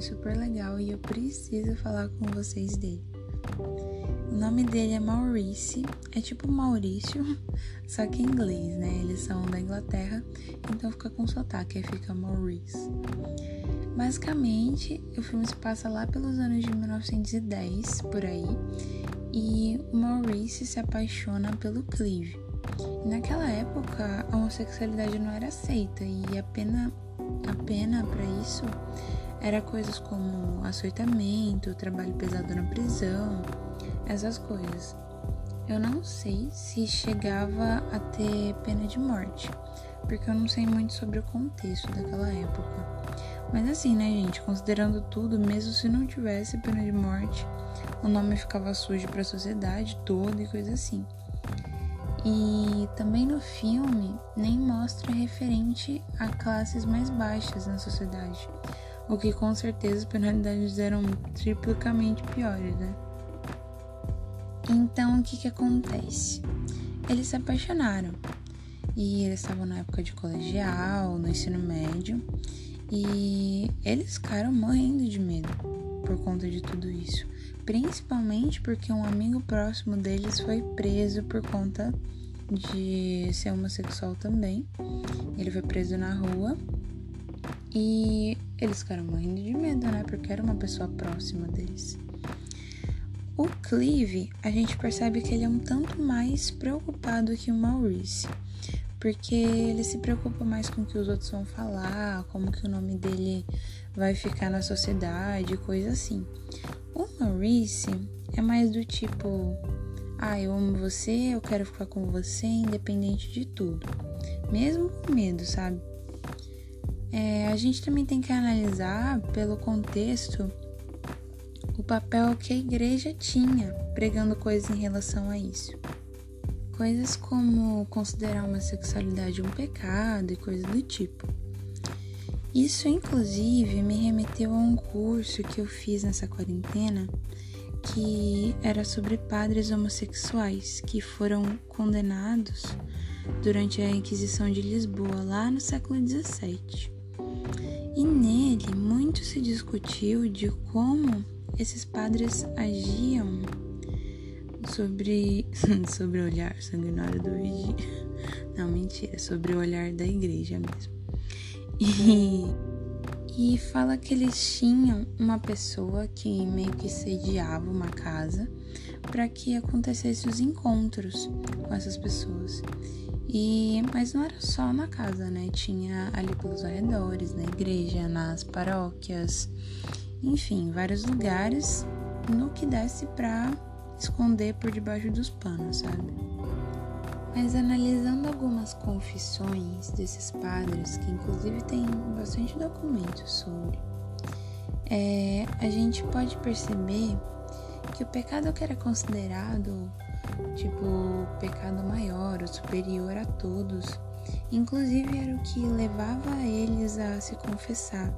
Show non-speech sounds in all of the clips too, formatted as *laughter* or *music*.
super legal e eu preciso falar com vocês dele. O nome dele é Maurice, é tipo Maurício, *laughs* só que em inglês, né? Eles são da Inglaterra, então fica com sotaque, aí fica Maurice. Basicamente, o filme se passa lá pelos anos de 1910, por aí, e o Maurice se apaixona pelo Clive. Naquela época, a homossexualidade não era aceita e a pena, a pena para isso era coisas como açoitamento, trabalho pesado na prisão, essas coisas. Eu não sei se chegava a ter pena de morte, porque eu não sei muito sobre o contexto daquela época. Mas assim, né, gente, considerando tudo, mesmo se não tivesse pena de morte, o nome ficava sujo para a sociedade toda e coisa assim. E também no filme nem mostra referente a classes mais baixas na sociedade, o que com certeza as penalidades eram triplicamente piores, né? Então o que que acontece? Eles se apaixonaram e eles estavam na época de colegial, no ensino médio, e eles ficaram morrendo de medo por conta de tudo isso. Principalmente porque um amigo próximo deles foi preso por conta de ser homossexual também. Ele foi preso na rua e eles ficaram morrendo de medo, né? Porque era uma pessoa próxima deles. O Clive, a gente percebe que ele é um tanto mais preocupado que o Maurice porque ele se preocupa mais com o que os outros vão falar, como que o nome dele vai ficar na sociedade, coisa assim. O Maurice é mais do tipo, ah, eu amo você, eu quero ficar com você, independente de tudo, mesmo com medo, sabe? É, a gente também tem que analisar pelo contexto o papel que a igreja tinha pregando coisas em relação a isso. Coisas como considerar uma sexualidade um pecado e coisas do tipo. Isso, inclusive, me remeteu a um curso que eu fiz nessa quarentena que era sobre padres homossexuais que foram condenados durante a Inquisição de Lisboa, lá no século XVII. E nele muito se discutiu de como esses padres agiam sobre, *laughs* sobre o olhar sanguinário do vigia. Não, mentira, sobre o olhar da igreja mesmo. E, e fala que eles tinham uma pessoa que meio que sediava uma casa para que acontecesse os encontros com essas pessoas. E mas não era só na casa, né? Tinha ali pelos arredores, na igreja, nas paróquias, enfim, vários lugares no que desse para esconder por debaixo dos panos, sabe? Mas analisando algumas confissões desses padres, que inclusive tem bastante documentos sobre, é, a gente pode perceber que o pecado que era considerado tipo pecado maior, superior a todos, inclusive era o que levava eles a se confessar,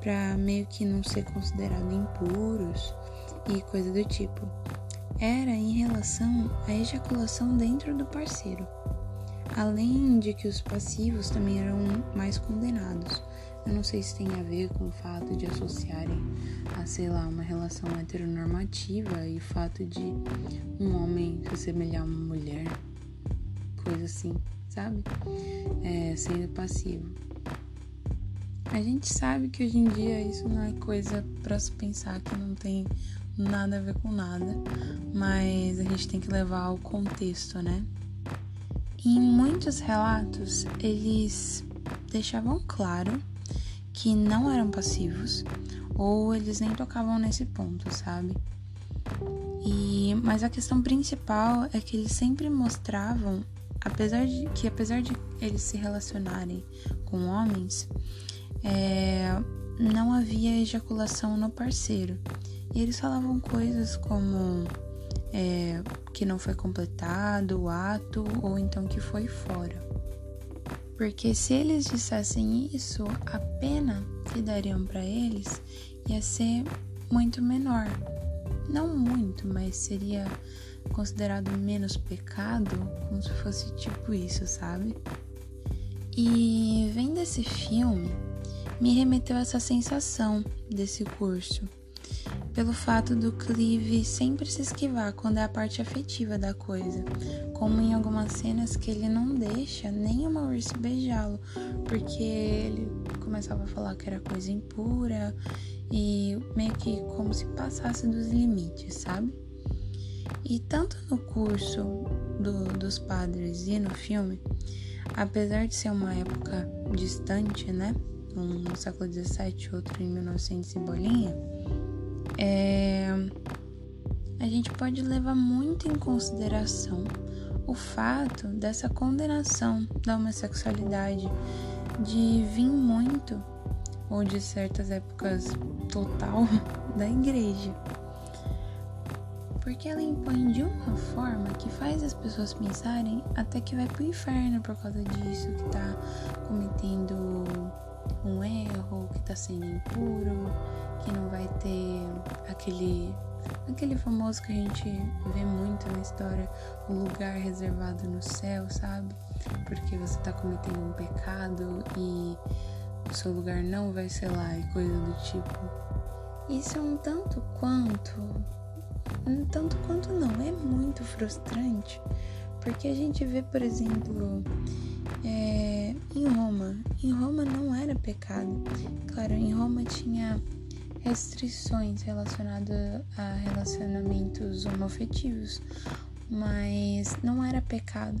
para meio que não ser considerado impuros e coisa do tipo era em relação à ejaculação dentro do parceiro, além de que os passivos também eram mais condenados. Eu não sei se tem a ver com o fato de associarem a, sei lá, uma relação heteronormativa e o fato de um homem se assemelhar a uma mulher, coisa assim, sabe? É, sendo passivo. A gente sabe que hoje em dia isso não é coisa para se pensar que não tem nada a ver com nada, mas a gente tem que levar o contexto, né? Em muitos relatos, eles deixavam claro que não eram passivos ou eles nem tocavam nesse ponto, sabe? E mas a questão principal é que eles sempre mostravam, apesar de que apesar de eles se relacionarem com homens, é, não havia ejaculação no parceiro. E eles falavam coisas como é, que não foi completado o ato ou então que foi fora. Porque se eles dissessem isso, a pena que dariam para eles ia ser muito menor. Não muito, mas seria considerado menos pecado, como se fosse tipo isso, sabe? E vendo esse filme, me remeteu a essa sensação desse curso pelo fato do Clive sempre se esquivar quando é a parte afetiva da coisa, como em algumas cenas que ele não deixa nem o Maurício beijá-lo, porque ele começava a falar que era coisa impura e meio que como se passasse dos limites, sabe? E tanto no curso do, dos padres e no filme, apesar de ser uma época distante, né? Um no século XVII, outro em 1900 e bolinha, é, a gente pode levar muito em consideração o fato dessa condenação da homossexualidade de vir muito, ou de certas épocas total, *laughs* da igreja. Porque ela impõe de uma forma que faz as pessoas pensarem até que vai pro inferno por causa disso, que tá cometendo um erro, que tá sendo impuro, que não vai ter aquele aquele famoso que a gente vê muito na história, o lugar reservado no céu, sabe? Porque você tá cometendo um pecado e o seu lugar não vai ser lá e coisa do tipo. Isso é um tanto quanto um tanto quanto não, é muito frustrante, porque a gente vê, por exemplo, é, em Roma. Em Roma não era pecado. Claro, em Roma tinha restrições relacionadas a relacionamentos homoafetivos, mas não era pecado.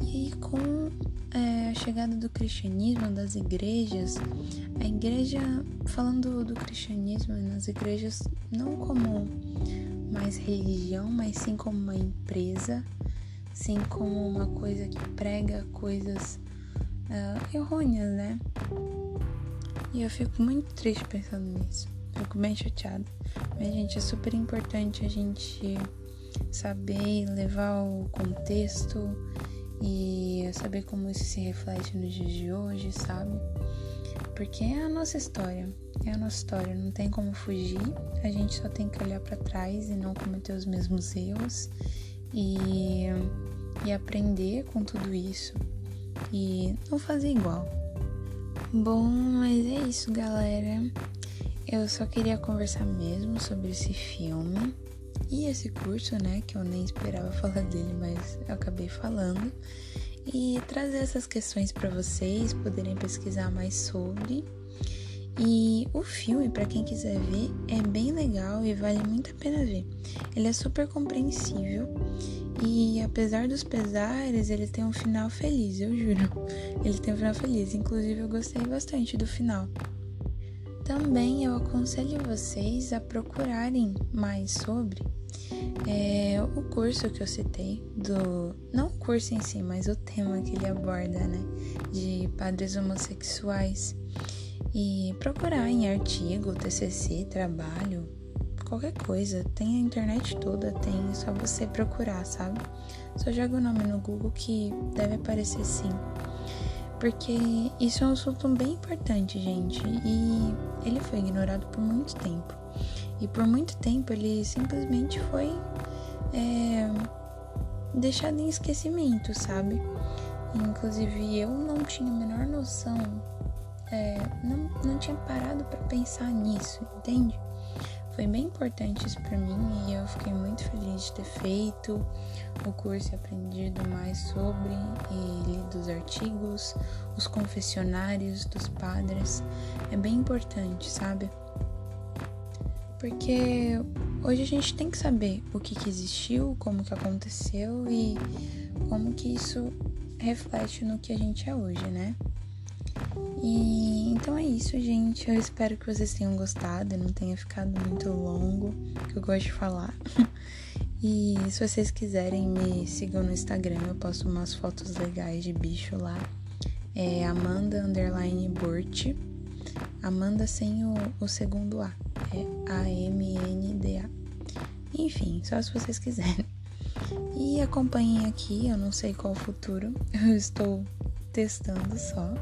E com é, a chegada do cristianismo, das igrejas, a igreja, falando do cristianismo nas igrejas, não como mais religião, mas sim como uma empresa, sim como uma coisa que prega coisas uh, errôneas, né? E eu fico muito triste pensando nisso. Fico bem chateada. Mas, gente, é super importante a gente saber levar o contexto e saber como isso se reflete nos dias de hoje, sabe? Porque é a nossa história. É a nossa história, não tem como fugir. A gente só tem que olhar para trás e não cometer os mesmos erros e, e aprender com tudo isso e não fazer igual. Bom, mas é isso, galera. Eu só queria conversar mesmo sobre esse filme e esse curso, né? Que eu nem esperava *laughs* falar dele, mas eu acabei falando. E trazer essas questões para vocês poderem pesquisar mais sobre. E o filme, para quem quiser ver, é bem legal e vale muito a pena ver. Ele é super compreensível e apesar dos pesares, ele tem um final feliz, eu juro. Ele tem um final feliz, inclusive eu gostei bastante do final. Também eu aconselho vocês a procurarem mais sobre é, o curso que eu citei, do não o curso em si, mas o tema que ele aborda, né, de padres homossexuais e procurar em artigo, TCC, trabalho, qualquer coisa. Tem a internet toda, tem é só você procurar, sabe? Só joga o nome no Google que deve aparecer sim. Porque isso é um assunto bem importante, gente, e ele foi ignorado por muito tempo. E por muito tempo ele simplesmente foi é, deixado em esquecimento, sabe? Inclusive eu não tinha a menor noção é, não, não tinha parado para pensar nisso, entende? Foi bem importante isso para mim e eu fiquei muito feliz de ter feito o curso e aprendido mais sobre e lido os artigos, os confessionários dos padres. É bem importante, sabe? Porque hoje a gente tem que saber o que, que existiu, como que aconteceu e como que isso reflete no que a gente é hoje, né? E então é isso, gente. Eu espero que vocês tenham gostado não tenha ficado muito longo, que eu gosto de falar. *laughs* E se vocês quiserem, me sigam no Instagram, eu posto umas fotos legais de bicho lá. É Amanda Underline Burt. Amanda sem o, o segundo A. É A-M-N-D-A. Enfim, só se vocês quiserem. E acompanhem aqui, eu não sei qual o futuro. *laughs* Eu estou testando só.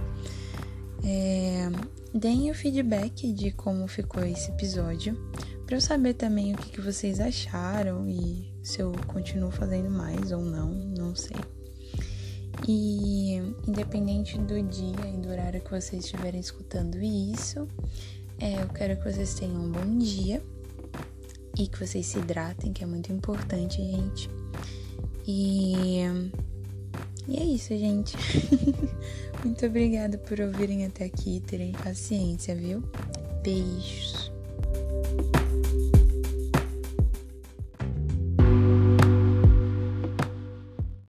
É, deem o feedback de como ficou esse episódio, para eu saber também o que, que vocês acharam e se eu continuo fazendo mais ou não, não sei. E independente do dia e do horário que vocês estiverem escutando isso, é, eu quero que vocês tenham um bom dia e que vocês se hidratem, que é muito importante, gente. E, e é isso, gente. *laughs* muito obrigada por ouvirem até aqui e terem paciência, viu? Beijos.